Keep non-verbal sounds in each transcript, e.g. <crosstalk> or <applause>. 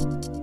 you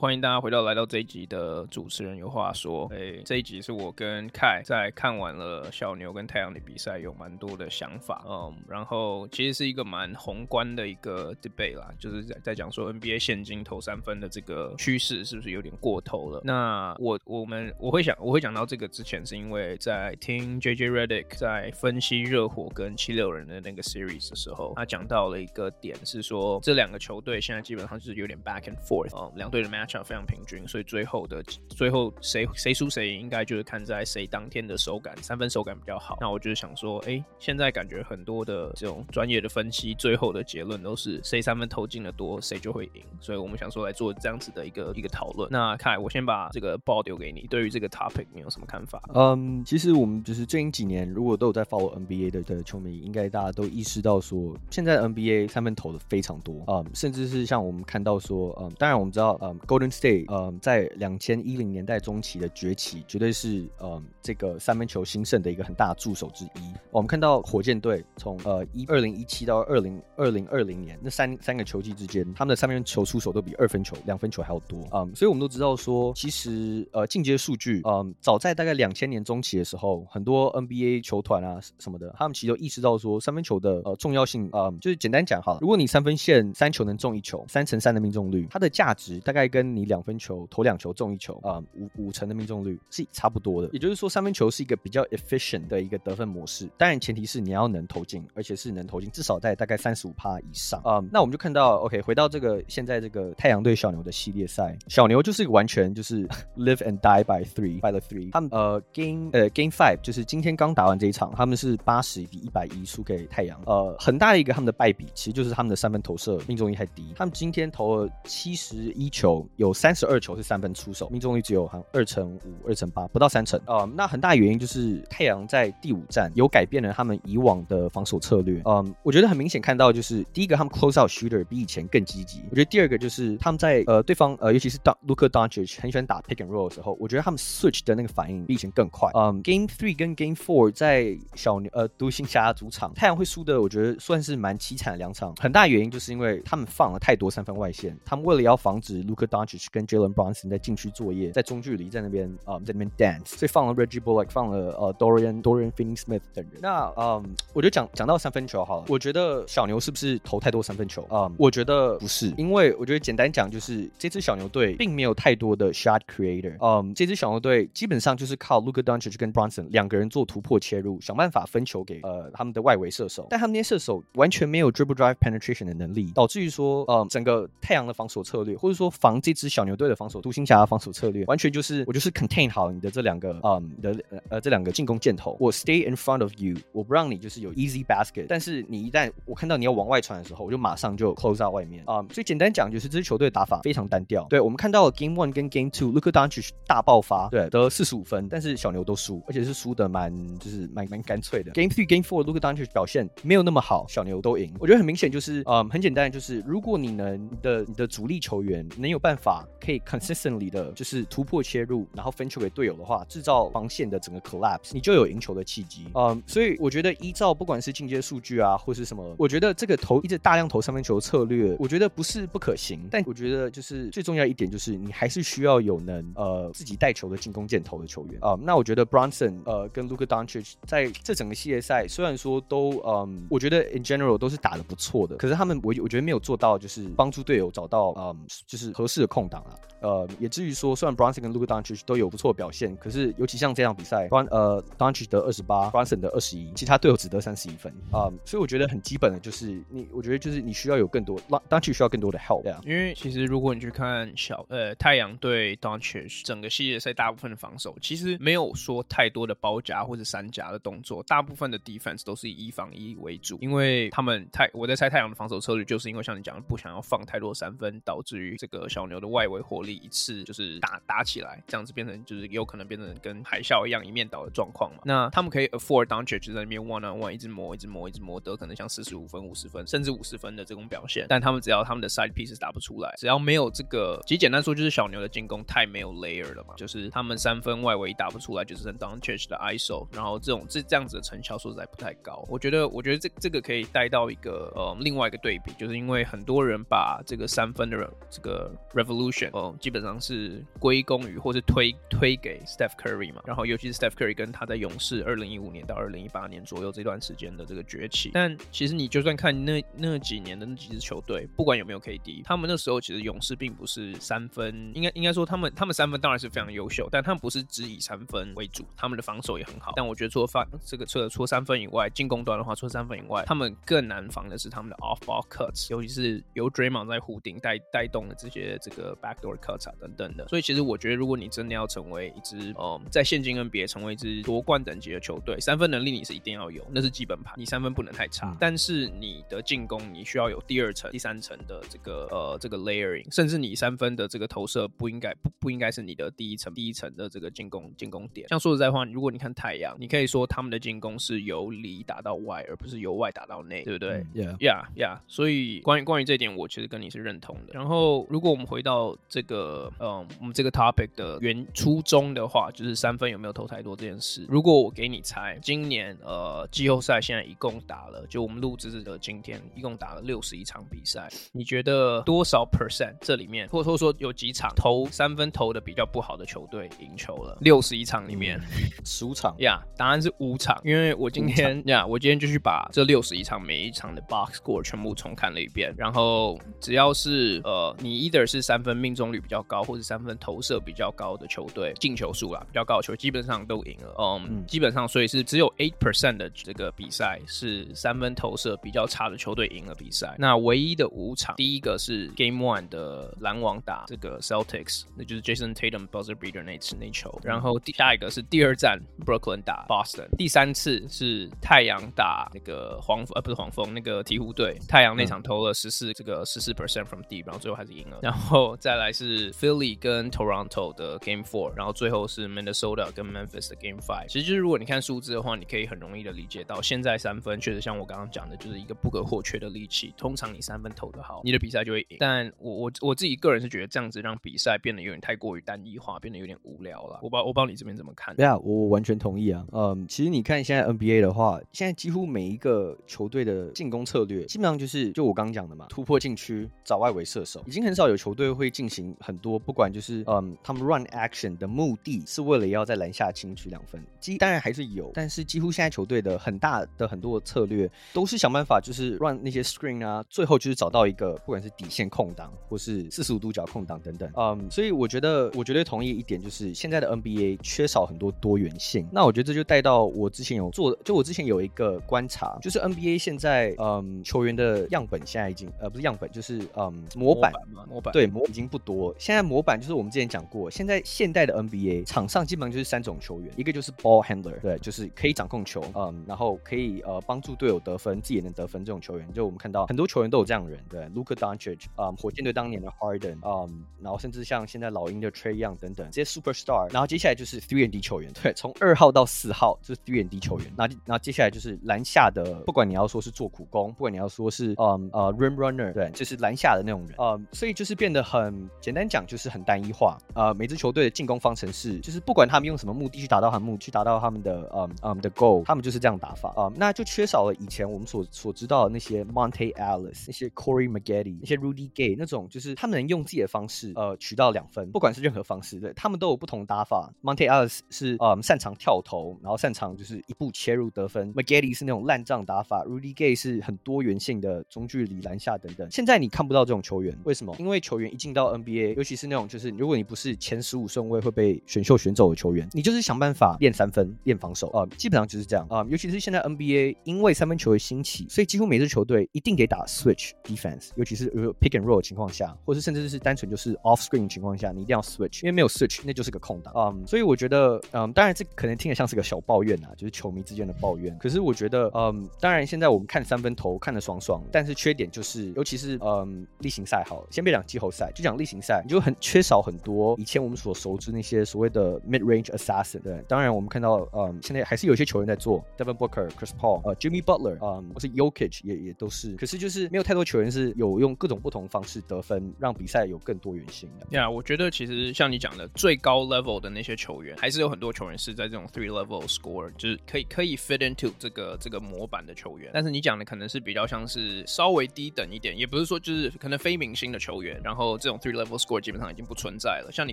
欢迎大家回到来到这一集的主持人有话说。哎、这一集是我跟凯在看完了小牛跟太阳的比赛，有蛮多的想法。嗯，然后其实是一个蛮宏观的一个 debate 啦，就是在在讲说 NBA 现今投三分的这个趋势是不是有点过头了？那我我们我会想我会讲到这个之前，是因为在听 JJ Redick 在分析热火跟七六人的那个 series 的时候，他讲到了一个点是说，这两个球队现在基本上就是有点 back and forth，嗯，两队的 match。非常平均，所以最后的最后谁谁输谁赢，应该就是看在谁当天的手感，三分手感比较好。那我就是想说，哎、现在感觉很多的这种专业的分析，最后的结论都是谁三分投进的多，谁就会赢。所以我们想说来做这样子的一个一个讨论。那凯，我先把这个 ball 丢给你，对于这个 topic 你有什么看法？嗯，其实我们就是最近几年，如果都有在 follow NBA 的的球迷，应该大家都意识到说，现在 NBA 三分投的非常多，嗯，甚至是像我们看到说，嗯，当然我们知道，嗯勾 State，嗯，在两千一零年代中期的崛起，绝对是嗯这个三分球兴盛的一个很大助手之一。我们看到火箭队从呃一二零一七到二零二零二零年那三三个球季之间，他们的三分球出手都比二分球、两分球还要多。嗯，所以我们都知道说，其实呃进阶数据，嗯，早在大概两千年中期的时候，很多 NBA 球团啊什么的，他们其实都意识到说三分球的呃重要性。嗯，就是简单讲哈，如果你三分线三球能中一球，三乘三的命中率，它的价值大概跟你两分球投两球中一球啊，五五成的命中率是差不多的。也就是说，三分球是一个比较 efficient 的一个得分模式。当然，前提是你要能投进，而且是能投进至少在大概三十五趴以上啊。那我们就看到，OK，回到这个现在这个太阳队小牛的系列赛，小牛就是完全就是 <laughs> live and die by three by the three。他们呃 game 呃 game five 就是今天刚打完这一场，他们是八十比一百一输给太阳。呃，很大的一个他们的败笔，其实就是他们的三分投射命中率太低。他们今天投了七十一球，有三十二球是三分出手，命中率只有好像二成五、二成八，不到三成。呃，那很大原因就是太阳在第五战有改变了他们以往的防守策略。嗯，我觉得很明显看到就是第一个，他们 close out shooter 比以前更积极。我觉得第二个就是他们在呃对方呃尤其是当 Luka Doncic 很喜欢打 pick and roll 的时候，我觉得他们 switch 的那个反应比以前更快。嗯，Game Three 跟 Game Four 在小牛呃独行侠主场，太阳会输的，我觉得算是蛮凄惨的两场。很大原因就是因为他们放了太多三分外线，他们为了要防止 Luka Doncic 跟 Jalen Brunson 在禁区作业，在中距离在那边啊、嗯，在那边 dance，所以放了 Reggie Bullock，放了呃 Dorian Dorian Finney-Smith 等人。那嗯，我就讲讲到三分球好了。我觉得小牛是不是投太多三分球？嗯，我觉得不是，因为我觉得简单讲就是这支小牛队并没有太多的 shot creator。嗯，这支小牛队基本上就是靠 Luka Doncic 跟 Brunson 两个人做突破切入，想办法分球给呃他们的外围射手。但他们那些射手完全没有 dribble drive penetration 的能力，导致于说，嗯，整个太阳的防守策略，或者说防这一支小牛队的防守，独行侠防守策略，完全就是我就是 contain 好你的这两个，嗯，的呃这两个进攻箭头，我 stay in front of you，我不让你就是有 easy basket，但是你一旦我看到你要往外传的时候，我就马上就 close out 外面，啊、所以简单讲就是这支球队的打法非常单调。对，我们看到了 Game One 跟 Game Two，Luka Doncic 大爆发，对，得四十五分，但是小牛都输，而且是输的蛮就是蛮蛮干脆的。Game Three、Game Four，Luka Doncic 表现没有那么好，小牛都赢。我觉得很明显就是，嗯，很简单，就是如果你能的你的主力球员能有办法法可以 consistently 的，就是突破切入，然后分球给队友的话，制造防线的整个 collapse，你就有赢球的契机。嗯，所以我觉得依照不管是进阶数据啊，或是什么，我觉得这个投一直大量投三分球策略，我觉得不是不可行。但我觉得就是最重要一点就是你还是需要有能呃自己带球的进攻箭头的球员啊、那我觉得 Bronson 呃跟 Luka Doncic 在这整个系列赛虽然说都嗯，我觉得 in general 都是打得不错的，可是他们我我觉得没有做到就是帮助队友找到嗯就是合适的空档啊。呃，也至于说虽然 Brunson 跟 Luka Doncic 都有不错的表现，可是尤其像这场比赛，Bron 呃 Doncic 得二十八，Brunson 得二十一，其他队友只得三十一分啊、所以我觉得很基本的就是你，我觉得就是你需要有更多 Doncic 需要更多的 help。对啊，因为其实如果你去看小呃太阳对 Doncic 整个系列赛大部分的防守，其实没有说太多的包夹或者三夹的动作，大部分的 defense 都是以一防一为主，因为他们太我在猜太阳的防守策略，就是因为像你讲的不想要放太多三分，导致于这个小牛的外围火力一次就是打打起来，这样子变成就是有可能变成跟海啸一样一面倒的状况嘛。那他们可以 afford Doncic 在那边 one on one 一直磨，一直磨，一直磨，得可能像四十五分、五十分，甚至五十分的这种表现。但他们只要他们的 side pieces 打不出来，只要没有这个，其实简单说就是小牛的进攻太没有 layer 了嘛，就是他们三分外围打不出来，就是 Doncic 的 ISO，然后这种这这样子的成效说实在不太高。我觉得，我觉得这这个可以带到一个呃另外一个对比，就是因为很多人把这个三分的这个 Revan volution 哦、基本上是归功于或是推推给 Steph Curry 嘛，然后尤其是 Steph Curry 跟他在勇士二零一五年到二零一八年左右这段时间的这个崛起。但其实你就算看那那几年的那几支球队，不管有没有 KD，他们那时候其实勇士并不是三分，应该应该说他们他们三分当然是非常优秀，但他们不是只以三分为主，他们的防守也很好。但我觉得除了防这个除了除了三分以外，进攻端的话，除了三分以外，他们更难防的是他们的 off ball cuts，尤其是由 Draymond 在弧顶带带动的这些这个 backdoor cuts 啊等等的。所以其实我觉得，如果你真的要成为一支呃在现今 NBA 成为一支夺冠等级的球队，三分能力你是一定要有，那是基本盘，你三分不能太差。但是你的进攻你需要有第二层、第三层的这个呃这个 layering，甚至你三分的这个投射不应该不不应该是你的第一层第一层的这个进攻进攻点。像说实在话，如果你看太阳，你可以说他们的进攻是由里打到外，而不是由外打到内，对不对？Yeah, yeah, yeah。所以关于关于这点，我其实跟你是认同的。然后，如果我们回到这个，嗯，我们这个 topic 的原初衷的话，就是三分有没有投太多这件事。如果我给你猜，今年呃季后赛现在一共打了，就我们录制的今天一共打了六十一场比赛，你觉得多少 percent 这里面，或者说有几场投三分投的比较不好的球队赢球了？六十一场里面，十五场。呀，yeah, 答案是五场，因为我今天呀，yeah, 我今天就去把这六十一场每一场的 box score 全部重看了一遍，然后只要是呃你 either 是三分命中率比较高，或者三分投射比较高的球队，进球数啦比较高的球，基本上都赢了。Um, 嗯，基本上所以是只有 eight percent 的这个比赛是三分投射比较差的球队赢了比赛。那唯一的五场，第一个是 Game One 的篮网打这个 Celtics，那就是 Jason Tatum buzzer beater 那次那球，然后第下一个是第二战 Brooklyn 打 Boston，第三次是太阳打那个黄呃不是黄蜂那个鹈鹕队，太阳那场投了十四这个十四 percent from deep，然后最后还是赢了。然后再来是 Philly 跟 Toronto 的 Game Four，然后最后是 Minnesota 跟 Memphis 的 Game Five。其实就是如果你看数字的话，你可以很容易的理解到，现在三分确实像我刚刚讲的，就是一个不可或缺的利器。通常你三分投得好，你的比赛就会赢。但我我我自己个人是觉得这样子让比赛变得有点太过于单一化，变得有点无聊了。我不知道我不知道你这边怎么看？对啊，我完全同意啊。嗯，其实你看现在 NBA 的话，现在几乎每一个球队的进攻策略基本上就是就我刚刚讲的嘛，突破禁区找外围射手，已经很少有球队会进行很多，不管就是嗯，他们 run action 的目的是为了要在篮下轻取两分，几当然还是有，但是几乎现在球队的很大的很多的策略都是想办法就是 run 那些 screen 啊，最后就是找到一个不管是底线空档或是四十五度角空档等等，嗯，所以我觉得我绝对同意一点，就是现在的 NBA 缺少很多多元性。那我觉得这就带到我之前有做的，就我之前有一个观察，就是 NBA 现在嗯球员的样本现在已经呃不是样本，就是嗯模板嘛，模板。对模已经不多。现在模板就是我们之前讲过，现在现代的 NBA 场上基本上就是三种球员，一个就是 ball handler，对，就是可以掌控球，嗯，然后可以呃帮助队友得分，自己也能得分这种球员。就我们看到很多球员都有这样的人，对，Luka Doncic，嗯，火箭队当年的 Harden，嗯，然后甚至像现在老鹰的 Trae Young 等等这些 superstar。然后接下来就是 three and D 球员，对，从二号到四号就是 three and D 球员。那那接下来就是篮下的，不管你要说是做苦工，不管你要说是嗯呃 rim runner，对，就是篮下的那种人，嗯，所以就是变得很简单讲，就是很单一化。呃，每支球队的进攻方程式，就是不管他们用什么目的去达到他们目，去达到他们的嗯嗯的 goal，他们就是这样打法。嗯，那就缺少了以前我们所所知道的那些 Monte Ellis，那些 Corey Maggette，那些 Rudy Gay 那种，就是他们能用自己的方式呃取到两分，不管是任何方式，对，他们都有不同打法。Monte Ellis 是嗯擅长跳投，然后擅长就是一步切入得分。Maggette 是那种烂账打法，Rudy Gay 是很多元性的中距离篮下等等。现在你看不到这种球员，为什么？因为球员一进到 NBA，尤其是那种就是如果你不是前十五顺位会被选秀选走的球员，你就是想办法练三分、练防守啊、基本上就是这样啊、尤其是现在 NBA，因为三分球的兴起，所以几乎每支球队一定得打 switch defense，尤其是 pick and roll 的情况下，或是甚至是单纯就是 off screen 的情况下，你一定要 switch，因为没有 switch 那就是个空档啊、所以我觉得，嗯，当然这可能听着像是个小抱怨啊，就是球迷之间的抱怨。可是我觉得，嗯，当然现在我们看三分投看得爽爽，但是缺点就是，尤其是嗯例行赛好，先别讲季后赛，就讲例行赛，你就很缺少很多以前我们所熟知那些所谓的 mid range assassin。对，当然我们看到，嗯，现在还是有一些球员在做，Devin Booker、Chris Paul、呃、Jimmy Butler，嗯，或是 Yokic 也也都是。可是就是没有太多球员是有用各种不同方式得分，让比赛有更多元性的。呀，yeah, 我觉得其实像你讲的最高 level 的那些球员，还是有很多球员是在这种 three level score，就是可以可以 fit into 这个这个模板的球员。但是你讲的可能是比较像是稍微低等一点，也不是说就是可能非明星的球员，然后这种 three level score 基本上已经不存在了。像你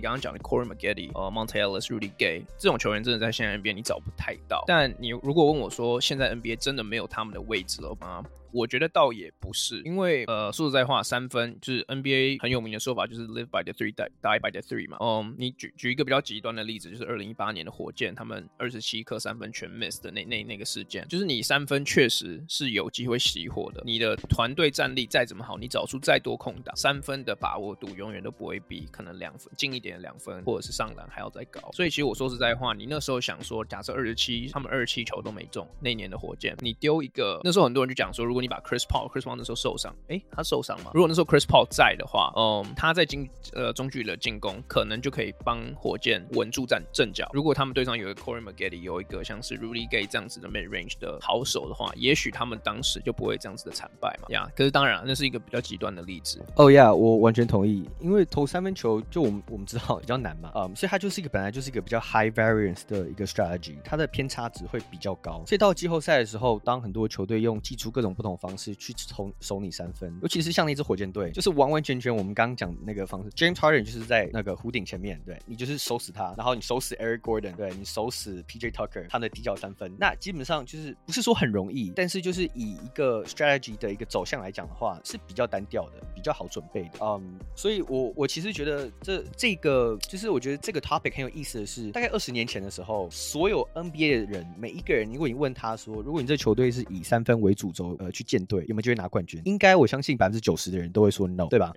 刚刚讲的 Corey Maggette、呃 Monte Ellis、Rudy Gay 这种球员，真的在现在 NBA 你找不太到。但你如果问我说，现在 NBA 真的没有他们的位置了吗？我觉得倒也不是，因为呃，说实在话，三分就是 NBA 很有名的说法，就是 live by the three, die by the three 嘛。嗯，你举举一个比较极端的例子，就是二零一八年的火箭，他们二十七颗三分全 miss 的那那那个事件，就是你三分确实是有机会熄火的。你的团队战力再怎么好，你找出再多空档，三分的把握度永远都不会比可能两分近一点的两分或者是上篮还要再高。所以其实我说实在话，你那时候想说，假设二十七，他们二十七球都没中，那年的火箭，你丢一个，那时候很多人就讲说，如果果你把 Chris Paul Chris Paul 那时候受伤，诶，他受伤吗？如果那时候 Chris Paul 在的话，嗯，他在进呃中距离的进攻，可能就可以帮火箭稳住战阵脚。如果他们队上有一个 Corey Maggette，有一个像是 Rudy Gay 这样子的 mid range 的好手的话，也许他们当时就不会这样子的惨败嘛。呀，可是当然，那是一个比较极端的例子。哦呀，我完全同意，因为投三分球就我们我们知道比较难嘛，嗯，所以它就是一个本来就是一个比较 high variance 的一个 strategy，它的偏差值会比较高。所以到季后赛的时候，当很多球队用祭出各种不同方式去投守你三分，尤其是像那支火箭队，就是完完全全我们刚刚讲的那个方式。James Harden 就是在那个弧顶前面，对，你就是守死他，然后你守死 Eric Gordon，对，你守死 PJ Tucker，他的底角三分。那基本上就是不是说很容易，但是就是以一个 strategy 的一个走向来讲的话，是比较单调的，比较好准备的。嗯、所以我我其实觉得这这个就是我觉得这个 topic 很有意思的是，大概二十年前的时候，所有 NBA 的人每一个人，如果你问他说，如果你这球队是以三分为主轴呃去建队，有没有机会拿冠军？应该我相信百分之九十的人都会说 no，对吧？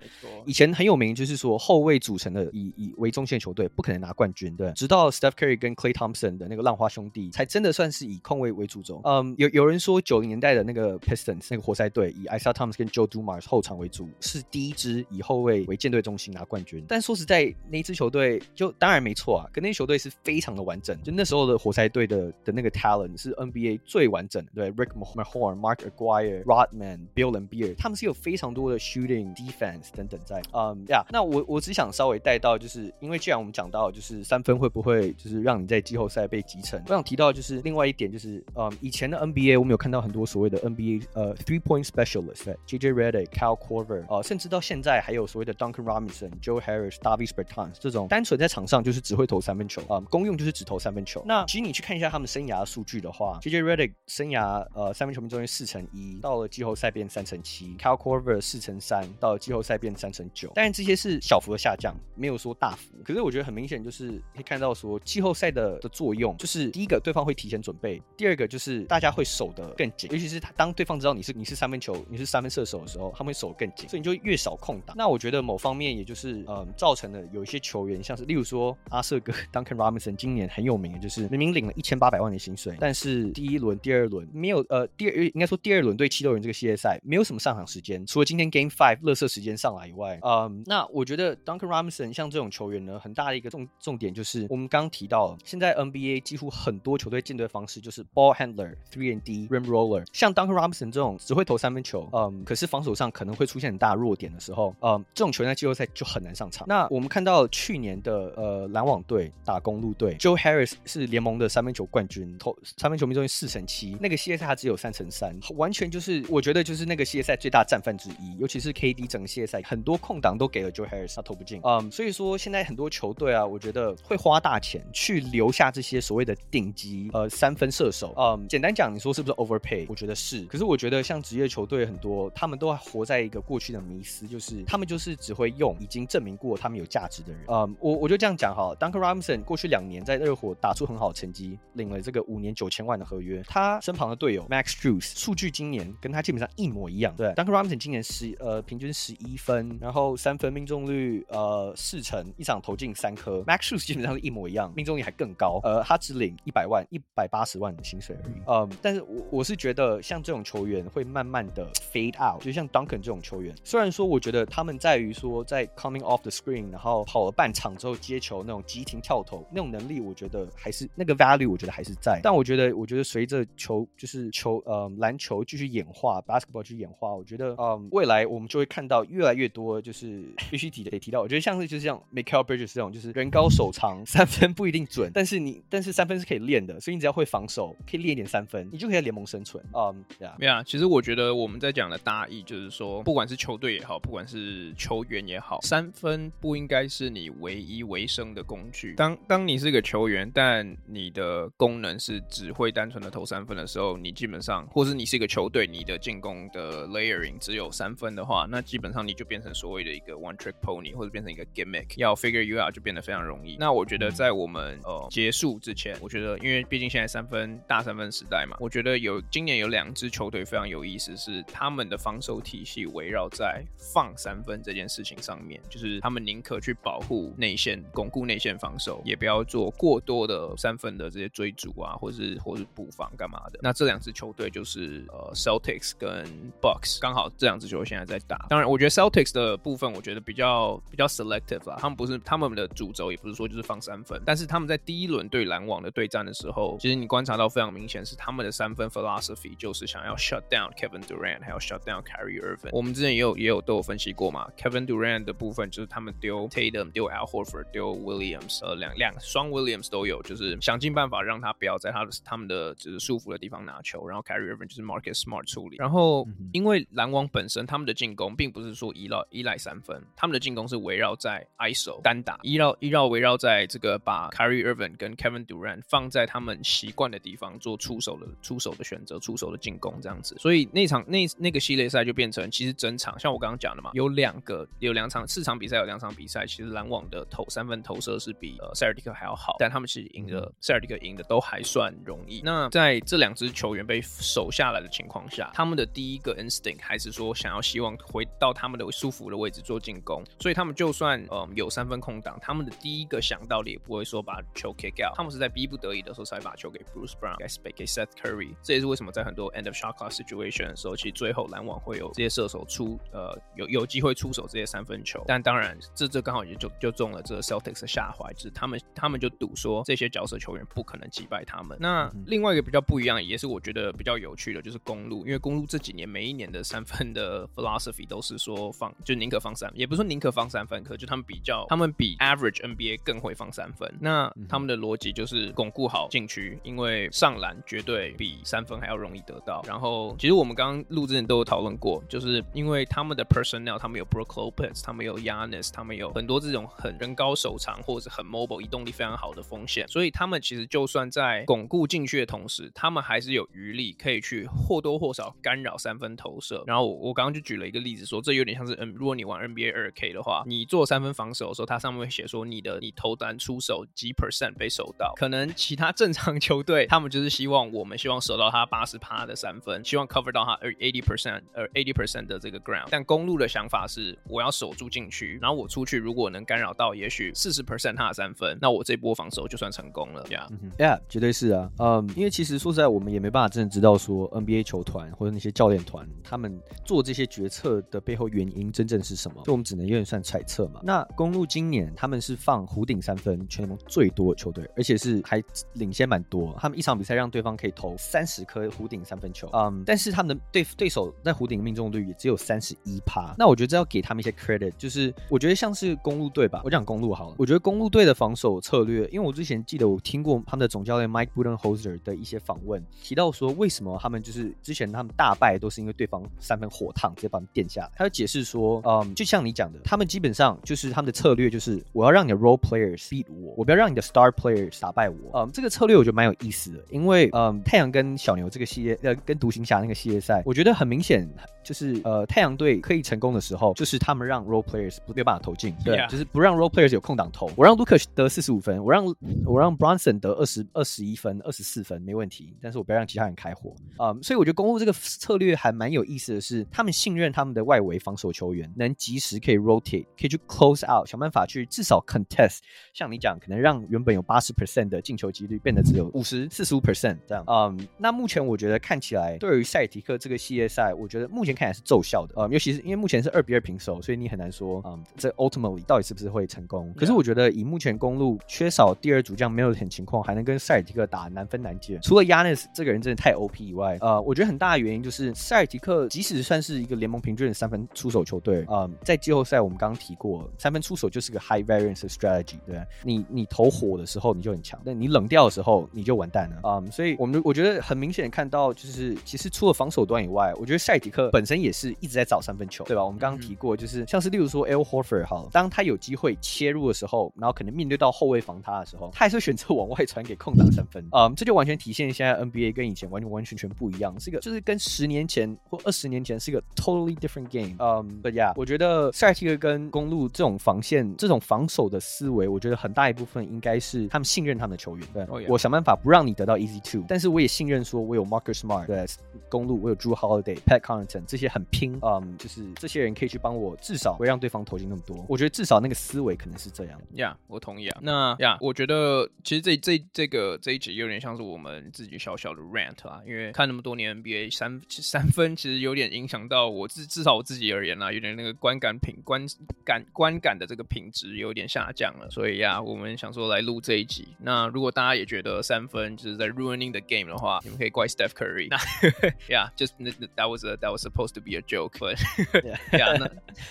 以前很有名，就是说后卫组成的以以为中线球队不可能拿冠军，对。直到 Steph Curry 跟 Clay Thompson 的那个浪花兄弟，才真的算是以控卫为主轴。嗯，有有人说九零年代的那个 Pistons 那个活塞队，以 Isiah Thomas 跟 Joe Dumars 后场为主，是第一支以后卫为舰队中心拿冠军。但说实在，那支球队就当然没错啊，跟那支球队是非常的完整。就那时候的活塞队的的那个 talent 是 NBA 最完整的，对。Rick Mahorn、Mark Aguirre、Rodman、Bill and Beer，他们是有非常多的 shooting、defense 等等在。嗯呀，那我我只想稍微带到，就是因为既然我们讲到就是三分会不会就是让你在季后赛被击沉，我想提到就是另外一点就是，嗯，以前的 NBA 我们有看到很多所谓的 NBA 呃 three point specialist，对，JJ Redick、Cal Corver，呃，甚至到现在还有所谓的 Duncan Robinson、Joe Harris、Davis Bertans 这种单纯在场上就是只会投三分球，啊，功用就是只投三分球。那其实你去看一下他们生涯数据的话，JJ Redick 生涯呃三分球命中率四成一，到了季后赛变三成七，Kyle Korver 四成三，到了季后赛变三成九。但是这些是小幅的下降，没有说大幅。可是我觉得很明显，就是可以看到说季后赛的的作用，就是第一个对方会提前准备，第二个就是大家会守得更紧，尤其是他当对方知道你是你是三分球，你是三分射手的时候，他们会守得更紧，所以你就越少空档。那我觉得某方面也就是嗯造成了有一些球员，像是例如说阿瑟哥 <laughs> Duncan Robinson 今年很有名的就是明明领了一千八百万的薪水，但是第一轮、第二轮没有呃第二应该说第二轮对七六人这个系列赛没有什么上场时间，除了今天 Game Five 垃圾时间上来以外，嗯，那我觉得 Duncan Robinson 像这种球员呢，很大的一个重重点就是我们刚刚提到，现在 NBA 几乎很多球队建队方式就是 Ball Handler、Three and D、Rim Roller，像 Duncan Robinson 这种只会投三分球，嗯，可是防守上可能会出现很大弱点的时候，嗯，这种球员在季后赛就很难上场。那我们看到去年的呃篮网队打公鹿队，Joe Harris 是联盟的三分球冠军，投三分球命中率四成七，那个系列赛他只有三成三，完全就是我觉得就是那个系列赛最大战犯之一，尤其是 KD 整个系列赛很多空档都给了 Joe Harris，他投不进，嗯，所以说现在很多球队啊，我觉得会花大钱去留下这些所谓的顶级呃三分射手，嗯，简单讲，你说是不是 overpay？我觉得是，可是我觉得像职业球队很多，他们都活在一个过去的迷思，就是他们就是只会用已经证明过他们有价值的人，嗯，我我就这样讲哈，Duncan Robinson 过去两年在热火打出很好成绩，领了这个五年九千万的合约，他身旁的队友 Max Strus 数据今年。年跟他基本上一模一样。对，Duncan Robinson 今年十呃平均十一分，然后三分命中率呃四成，一场投进三颗。Max Strus 基本上是一模一样，命中率还更高。呃，他只领一百万、一百八十万的薪水而已。嗯，但是我我是觉得像这种球员会慢慢的 fade out，就像 Duncan 这种球员，虽然说我觉得他们在于说在 coming off the screen，然后跑了半场之后接球那种急停跳投那种能力，我觉得还是那个 value，我觉得还是在。但我觉得，我觉得随着球就是球呃篮球继续演化，basketball 去演化，我觉得嗯未来我们就会看到越来越多就是必须提的得提到，我觉得像是就是像 Michael Bridges 这种，就是人高手长，<laughs> 三分不一定准，但是你但是三分是可以练的，所以你只要会防守，可以练一点三分，你就可以在联盟生存。嗯，对啊，没有啊，其实我觉得我们在讲的大意就是说，不管是球队也好，不管是球员也好，三分不应该是你唯一维生的工具。当当你是个球员，但你的功能是只会单纯的投三分的时候，你基本上，或是你是一个球队，对你的进攻的 layering 只有三分的话，那基本上你就变成所谓的一个 one trick pony，或者变成一个 gimmick，要 figure you out 就变得非常容易。那我觉得在我们呃结束之前，我觉得因为毕竟现在三分大三分时代嘛，我觉得有今年有两支球队非常有意思，是他们的防守体系围绕在放三分这件事情上面，就是他们宁可去保护内线，巩固内线防守，也不要做过多的三分的这些追逐啊，或是或是补防干嘛的。那这两支球队就是呃 Celtics 跟 Bucks，刚好这两支球队现在在打。当然，我觉得 Celtics 的部分，我觉得比较比较 selective 啦，他们不是他们的主轴，也不是说就是放三分，但是他们在第一轮对篮网的对战的时候，其实你观察到非常明显是他们的三分 philosophy 就是想要 shut down Kevin Durant，还有 shut down Kyrie Irving。我们之前也有也有都有分析过嘛，Kevin Durant 的部分就是他们丢 Tatum、丢 Al Horford、丢 Williams，呃两两双 Williams 都有，就是想尽办法让他不要在他的他们的就是束缚的地方拿球，然后 Kyrie Irving 就是 Marcus Smart 处理。然后因为篮网本身他们的进攻并不是说依赖依赖三分，他们的进攻是围绕在 ISO 单打，依绕依绕围绕在这个把 Kyrie Irving 跟 Kevin Durant 放在他们习惯的地方做出手的出手的选择，出手的进攻这样子。所以那场那那个系列赛就变成其实整场像我刚刚讲的嘛，有两个有两场四场比赛有两场比赛，其实篮网的投三分投射是比呃塞尔蒂克还要好，但他们其实赢的塞尔蒂克赢的都还算容易。那在这两支球员被守下来的情况下，他们的第一个 instinct 还是说想要希望回到他们的舒服的位置做进攻，所以他们就算嗯、呃、有三分空档，他们的第一个想到的也不会说把球 kick out，他们是在逼不得已的时候才把球给 Bruce Brown，给给 Seth Curry。这也是为什么在很多 end of shot clock situation 的时候，其实最后篮网会有这些射手出呃有有机会出手这些三分球。但当然这这刚好也就就中了这个 Celtics 的下怀，就是他们他们就赌说这些角色球员不可能击败他们。那另外一个比较不一样，也是我觉得比较有趣的，就是公鹿，因为公路这几年每一年的三分的 philosophy 都是说放就宁可放三，也不是说宁可放三分，可就他们比较他们比 average NBA 更会放三分。那他们的逻辑就是巩固好禁区，因为上篮绝对比三分还要容易得到。然后其实我们刚刚录之前都有讨论过，就是因为他们的 personnel，他们有 Brook Lopez，他们有 Giannis，他们有很多这种很人高手长或者是很 mobile 移动力非常好的锋线，所以他们其实就算在巩固禁区的同时，他们还是有余力可以去或多或少干扰三分投射。然后我我刚刚就举了一个例子说，这有点像是嗯，如果你玩 NBA 2K 的话，你做三分防守的时候，它上面会写说你的你投篮出手几 percent 被守到，可能其他正常球队他们就是希望我们希望守到他八十趴的三分，希望 cover 到他 eighty percent 呃 eighty percent 的这个 ground。但公路的想法是，我要守住禁区，然后我出去如果能干扰到也许四十 percent 他的三分，那我这波防守就算成功了。呀、yeah. 绝对是啊。嗯，因为其实说实在，我们也没办法真的知道说 NBA 球团或者那些教练团他们做这些决策的背后原因真正是什么，就我们只能有点算揣测嘛。那公路今年他们是放弧顶三分全联盟最多的球队，而且是还领先蛮多。他们一场比赛让对方可以投三十颗弧顶三分球，嗯，但是他们的对对手在弧顶命中率也只有三十一趴。那我觉得这要给他们一些 credit，就是我觉得像是公路队吧，我讲公路好了。我觉得公路队的防守策略，因为我之前记得我听过他们的总教练 Mike Budenholzer 的一些访问，提到说为什么他们就是之前他们大败都是因为对方三分火烫，直接把他们垫下来。他就解释说，嗯，就像你讲的，他们基本上就是他们的策略就是我要让你的 role players beat 我，我不要让你的 star players 打败我。嗯，这个策略我觉得蛮有意思的，因为嗯，太阳跟小牛这个系列，呃，跟独行侠那个系列赛，我觉得很明显就是呃，太阳队可以成功的时候，就是他们让 role players 不没有办法投进，对，Yeah. 就是不让 role players 有空档投。我让 Lucas 得四十五分，我让我让 Bronson 得二十二十一分、二十四分没问题，但是我不要让其他人开火。嗯，所以我觉得公这个策略还蛮有意思的是，他们信任他们的外围防守球员能及时可以 rotate，可以去 close out，想办法去至少 contest。像你讲，可能让原本有八十 percent 的进球几率变得只有五十四十五 percent 这样。嗯，那目前我觉得看起来，对于塞尔提克这个系列赛，我觉得目前看起来是奏效的。嗯，尤其是因为目前是二比二平手，所以你很难说，嗯，这 ultimately 到底是不是会成功。可是我觉得以目前公路缺少第二主将没有很情况，还能跟塞尔提克打难分难解。除了 Giannis 这个人真的太 OP 以外，呃，我觉得很大的原因就是塞尔提克即使算是一个联盟平均的三分出手球队，嗯，在季后赛我们刚刚提过，三分出手就是个 high variance strategy，对，你你投火的时候你就很强，但你冷掉的时候你就完蛋了，嗯，所以我们我觉得很明显看到，就是其实除了防守端以外，我觉得塞尔提克本身也是一直在找三分球，对吧？我们刚刚提过，就是像是例如说 Al Horford 好，当他有机会切入的时候，然后可能面对到后卫防他的时候，他还是选择往外传给空档三分，嗯，这就完全体现现在 NBA 跟以前完全完全全不一样，是一个就是跟十年前或二十年前是一个 totally different game，嗯，But yeah，我觉得塞尔提克跟公路这种防线、这种防守的思维，我觉得很大一部分应该是他们信任他们的球员，对，oh. 我想办法不让你得到 easy two，但是我也信任说我有 Marcus Smart，对，公路我有 Drew Holiday、Pat Connaughton 这些很拼，嗯，就是这些人可以去帮我，至少不会让对方投进那么多。我觉得至少那个思维可能是这样。呀，yeah, 我同意啊。那呀，yeah, 我觉得其实这这这个这一集有点像是我们自己小小的 rant 啊，因为看那么多年 NBA 三三分其实有点影响到我至至少我自己而言啦，有点那个观感品观感观感的这个品质有点下降了。所以呀，yeah, 我们想说来录这一集。那如果大家也觉得三分就是在 ruining the game 的话，你们可以怪 Steph Curry。那 <laughs> Yeah，just that was a, that was supposed to be a joke。But <laughs> yeah，那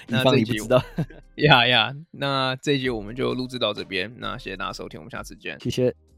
<laughs> 那这一集我们就录制到这边。那谢谢大家收听，我们下次见。谢谢。